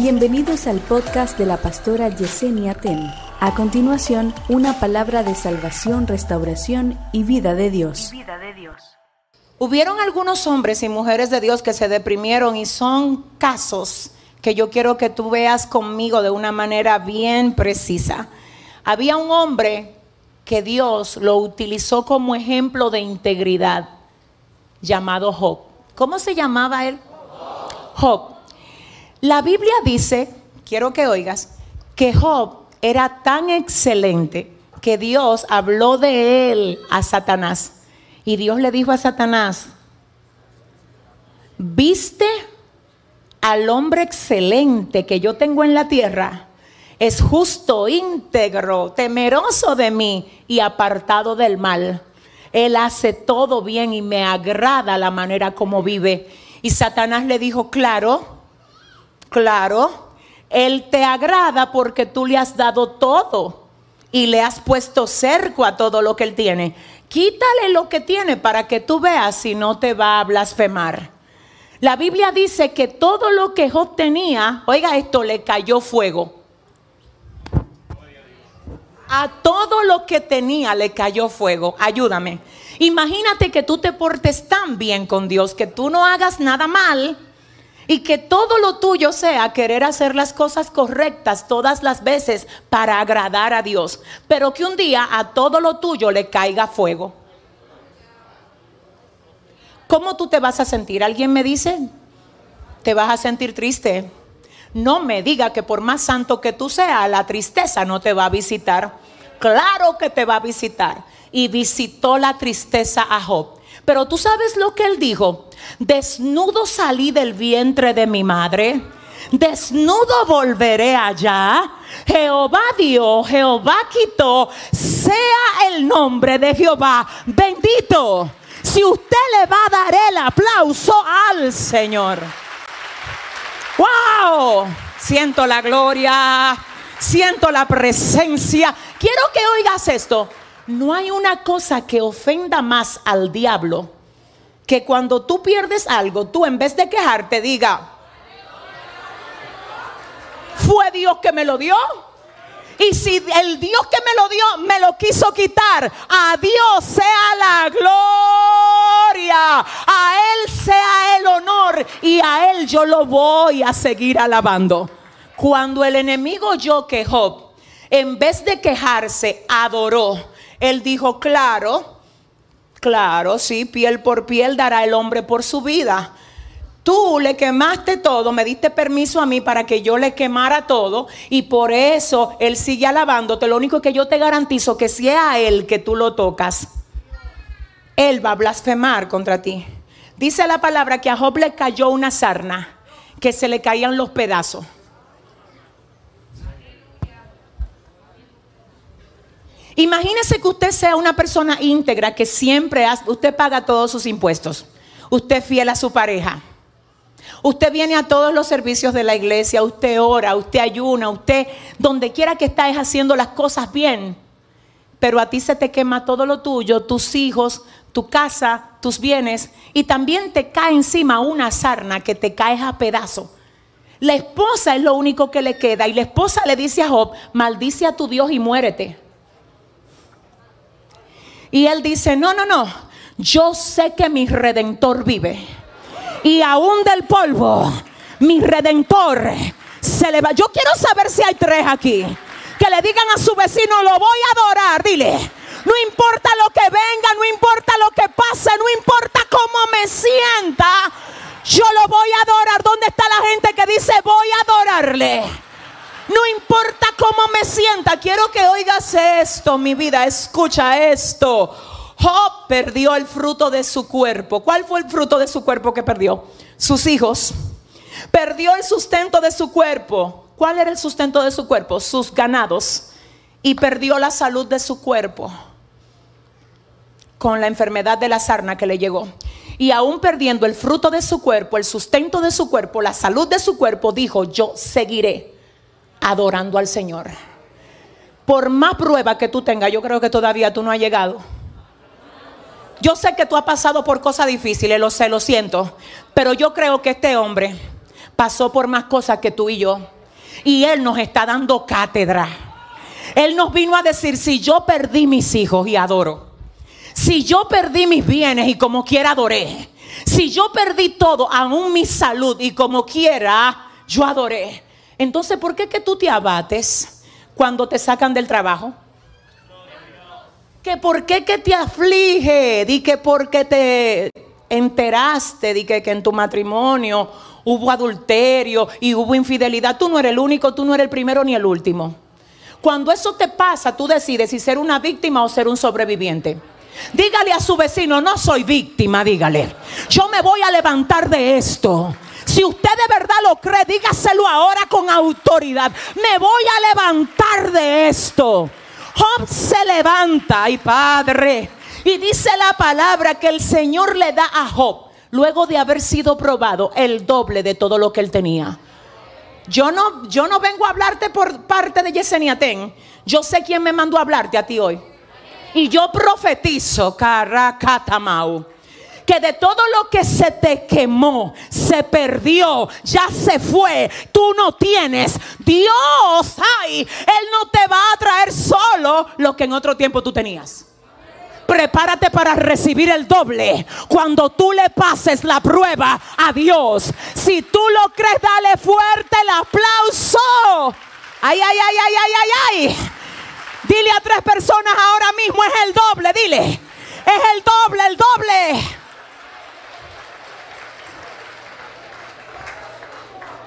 Bienvenidos al podcast de la pastora Yesenia Ten. A continuación, una palabra de salvación, restauración y vida de Dios. Hubieron algunos hombres y mujeres de Dios que se deprimieron y son casos que yo quiero que tú veas conmigo de una manera bien precisa. Había un hombre que Dios lo utilizó como ejemplo de integridad, llamado Job. ¿Cómo se llamaba él? Job. La Biblia dice, quiero que oigas, que Job era tan excelente que Dios habló de él a Satanás. Y Dios le dijo a Satanás, ¿viste al hombre excelente que yo tengo en la tierra? Es justo, íntegro, temeroso de mí y apartado del mal. Él hace todo bien y me agrada la manera como vive. Y Satanás le dijo, claro, Claro, Él te agrada porque tú le has dado todo y le has puesto cerco a todo lo que Él tiene. Quítale lo que tiene para que tú veas si no te va a blasfemar. La Biblia dice que todo lo que Job tenía, oiga esto, le cayó fuego. A todo lo que tenía le cayó fuego. Ayúdame. Imagínate que tú te portes tan bien con Dios, que tú no hagas nada mal y que todo lo tuyo sea querer hacer las cosas correctas todas las veces para agradar a Dios, pero que un día a todo lo tuyo le caiga fuego. ¿Cómo tú te vas a sentir? ¿Alguien me dice? Te vas a sentir triste. No me diga que por más santo que tú seas, la tristeza no te va a visitar. Claro que te va a visitar. Y visitó la tristeza a Job. Pero tú sabes lo que él dijo. Desnudo salí del vientre de mi madre. Desnudo volveré allá. Jehová dio, Jehová quitó. Sea el nombre de Jehová bendito. Si usted le va a dar el aplauso al Señor. ¡Wow! Siento la gloria. Siento la presencia. Quiero que oigas esto. No hay una cosa que ofenda más al diablo que cuando tú pierdes algo, tú en vez de quejarte diga, fue Dios que me lo dio. Y si el Dios que me lo dio me lo quiso quitar, a Dios sea la gloria, a Él sea el honor y a Él yo lo voy a seguir alabando. Cuando el enemigo yo quejó, en vez de quejarse, adoró él dijo, claro, claro, sí, piel por piel dará el hombre por su vida. Tú le quemaste todo, me diste permiso a mí para que yo le quemara todo y por eso Él sigue alabándote. Lo único que yo te garantizo que si es a Él que tú lo tocas, Él va a blasfemar contra ti. Dice la palabra que a Job le cayó una sarna, que se le caían los pedazos. Imagínese que usted sea una persona íntegra que siempre usted paga todos sus impuestos. Usted es fiel a su pareja. Usted viene a todos los servicios de la iglesia, usted ora, usted ayuna, usted donde quiera que estés haciendo las cosas bien. Pero a ti se te quema todo lo tuyo, tus hijos, tu casa, tus bienes y también te cae encima una sarna que te cae a pedazo. La esposa es lo único que le queda y la esposa le dice a Job, maldice a tu Dios y muérete. Y él dice, no, no, no, yo sé que mi redentor vive. Y aún del polvo, mi redentor se le va. Yo quiero saber si hay tres aquí. Que le digan a su vecino, lo voy a adorar, dile. No importa lo que venga, no importa lo que pase, no importa cómo me sienta, yo lo voy a adorar. ¿Dónde está la gente que dice voy a adorarle? No importa cómo me sienta, quiero que oigas esto, mi vida, escucha esto. Job perdió el fruto de su cuerpo. ¿Cuál fue el fruto de su cuerpo que perdió? Sus hijos. Perdió el sustento de su cuerpo. ¿Cuál era el sustento de su cuerpo? Sus ganados. Y perdió la salud de su cuerpo con la enfermedad de la sarna que le llegó. Y aún perdiendo el fruto de su cuerpo, el sustento de su cuerpo, la salud de su cuerpo, dijo, yo seguiré adorando al Señor. Por más prueba que tú tengas, yo creo que todavía tú no has llegado. Yo sé que tú has pasado por cosas difíciles, lo sé, lo siento, pero yo creo que este hombre pasó por más cosas que tú y yo. Y Él nos está dando cátedra. Él nos vino a decir, si yo perdí mis hijos y adoro, si yo perdí mis bienes y como quiera adoré, si yo perdí todo, aún mi salud y como quiera, yo adoré. Entonces, ¿por qué que tú te abates cuando te sacan del trabajo? Que por qué que te aflige, di que porque te enteraste, di que, que en tu matrimonio hubo adulterio y hubo infidelidad. Tú no eres el único, tú no eres el primero ni el último. Cuando eso te pasa, tú decides si ser una víctima o ser un sobreviviente. Dígale a su vecino, no soy víctima, dígale. Yo me voy a levantar de esto. Si usted de verdad lo cree, dígaselo ahora con autoridad. Me voy a levantar de esto. Job se levanta, ay Padre, y dice la palabra que el Señor le da a Job, luego de haber sido probado, el doble de todo lo que él tenía. Yo no, yo no vengo a hablarte por parte de Yesenia Ten. Yo sé quién me mandó a hablarte a ti hoy. Y yo profetizo, Caracatamau, que de todo lo que se te quemó, se perdió, ya se fue, tú no tienes. Dios, ay, Él no te va a traer solo lo que en otro tiempo tú tenías. Prepárate para recibir el doble cuando tú le pases la prueba a Dios. Si tú lo crees, dale fuerte el aplauso. Ay, ay, ay, ay, ay, ay, ay. Dile a tres personas ahora mismo es el doble, dile. Es el doble, el doble.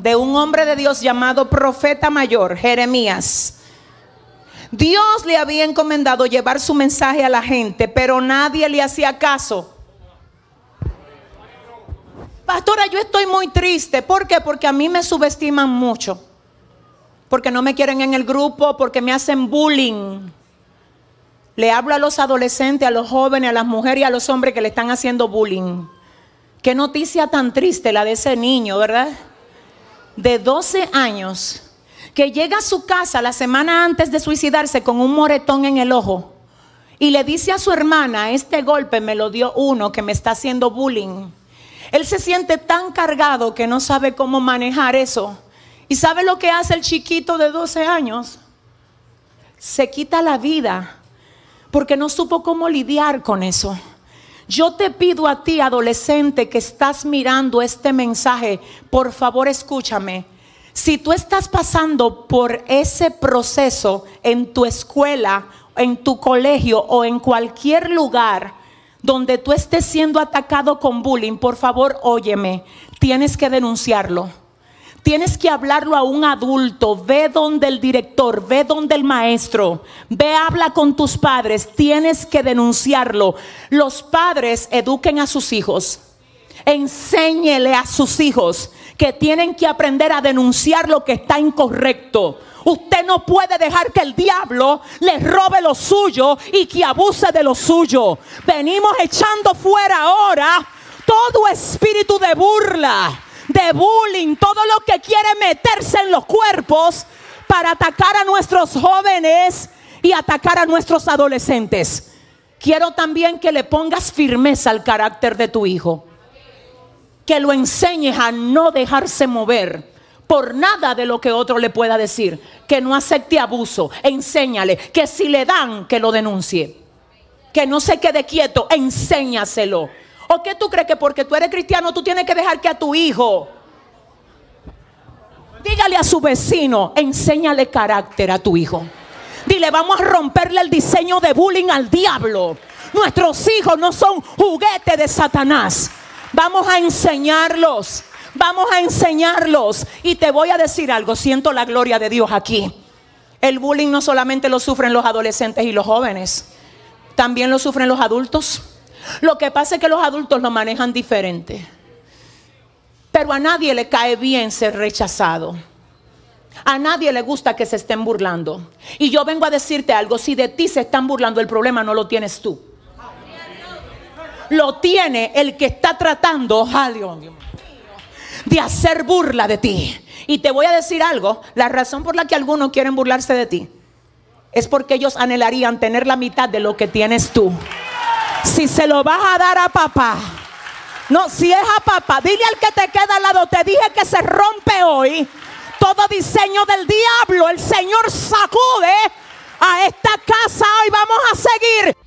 de un hombre de Dios llamado profeta mayor, Jeremías. Dios le había encomendado llevar su mensaje a la gente, pero nadie le hacía caso. Pastora, yo estoy muy triste. ¿Por qué? Porque a mí me subestiman mucho. Porque no me quieren en el grupo, porque me hacen bullying. Le hablo a los adolescentes, a los jóvenes, a las mujeres y a los hombres que le están haciendo bullying. Qué noticia tan triste la de ese niño, ¿verdad? De 12 años, que llega a su casa la semana antes de suicidarse con un moretón en el ojo y le dice a su hermana, este golpe me lo dio uno que me está haciendo bullying. Él se siente tan cargado que no sabe cómo manejar eso. ¿Y sabe lo que hace el chiquito de 12 años? Se quita la vida porque no supo cómo lidiar con eso. Yo te pido a ti, adolescente, que estás mirando este mensaje, por favor escúchame. Si tú estás pasando por ese proceso en tu escuela, en tu colegio o en cualquier lugar donde tú estés siendo atacado con bullying, por favor, óyeme, tienes que denunciarlo. Tienes que hablarlo a un adulto. Ve donde el director, ve donde el maestro. Ve, habla con tus padres. Tienes que denunciarlo. Los padres eduquen a sus hijos. Enséñele a sus hijos que tienen que aprender a denunciar lo que está incorrecto. Usted no puede dejar que el diablo le robe lo suyo y que abuse de lo suyo. Venimos echando fuera ahora todo espíritu de burla de bullying, todo lo que quiere meterse en los cuerpos para atacar a nuestros jóvenes y atacar a nuestros adolescentes. Quiero también que le pongas firmeza al carácter de tu hijo. Que lo enseñes a no dejarse mover por nada de lo que otro le pueda decir. Que no acepte abuso. Enséñale que si le dan, que lo denuncie. Que no se quede quieto, enséñaselo. ¿O qué tú crees que porque tú eres cristiano tú tienes que dejar que a tu hijo? Dígale a su vecino, enséñale carácter a tu hijo. Dile, vamos a romperle el diseño de bullying al diablo. Nuestros hijos no son juguete de Satanás. Vamos a enseñarlos. Vamos a enseñarlos. Y te voy a decir algo, siento la gloria de Dios aquí. El bullying no solamente lo sufren los adolescentes y los jóvenes, también lo sufren los adultos. Lo que pasa es que los adultos lo manejan diferente. Pero a nadie le cae bien ser rechazado. A nadie le gusta que se estén burlando. Y yo vengo a decirte algo, si de ti se están burlando, el problema no lo tienes tú. Lo tiene el que está tratando, de hacer burla de ti. Y te voy a decir algo, la razón por la que algunos quieren burlarse de ti es porque ellos anhelarían tener la mitad de lo que tienes tú. Si se lo vas a dar a papá, no, si es a papá, dile al que te queda al lado, te dije que se rompe hoy todo diseño del diablo. El Señor sacude a esta casa. Hoy vamos a seguir.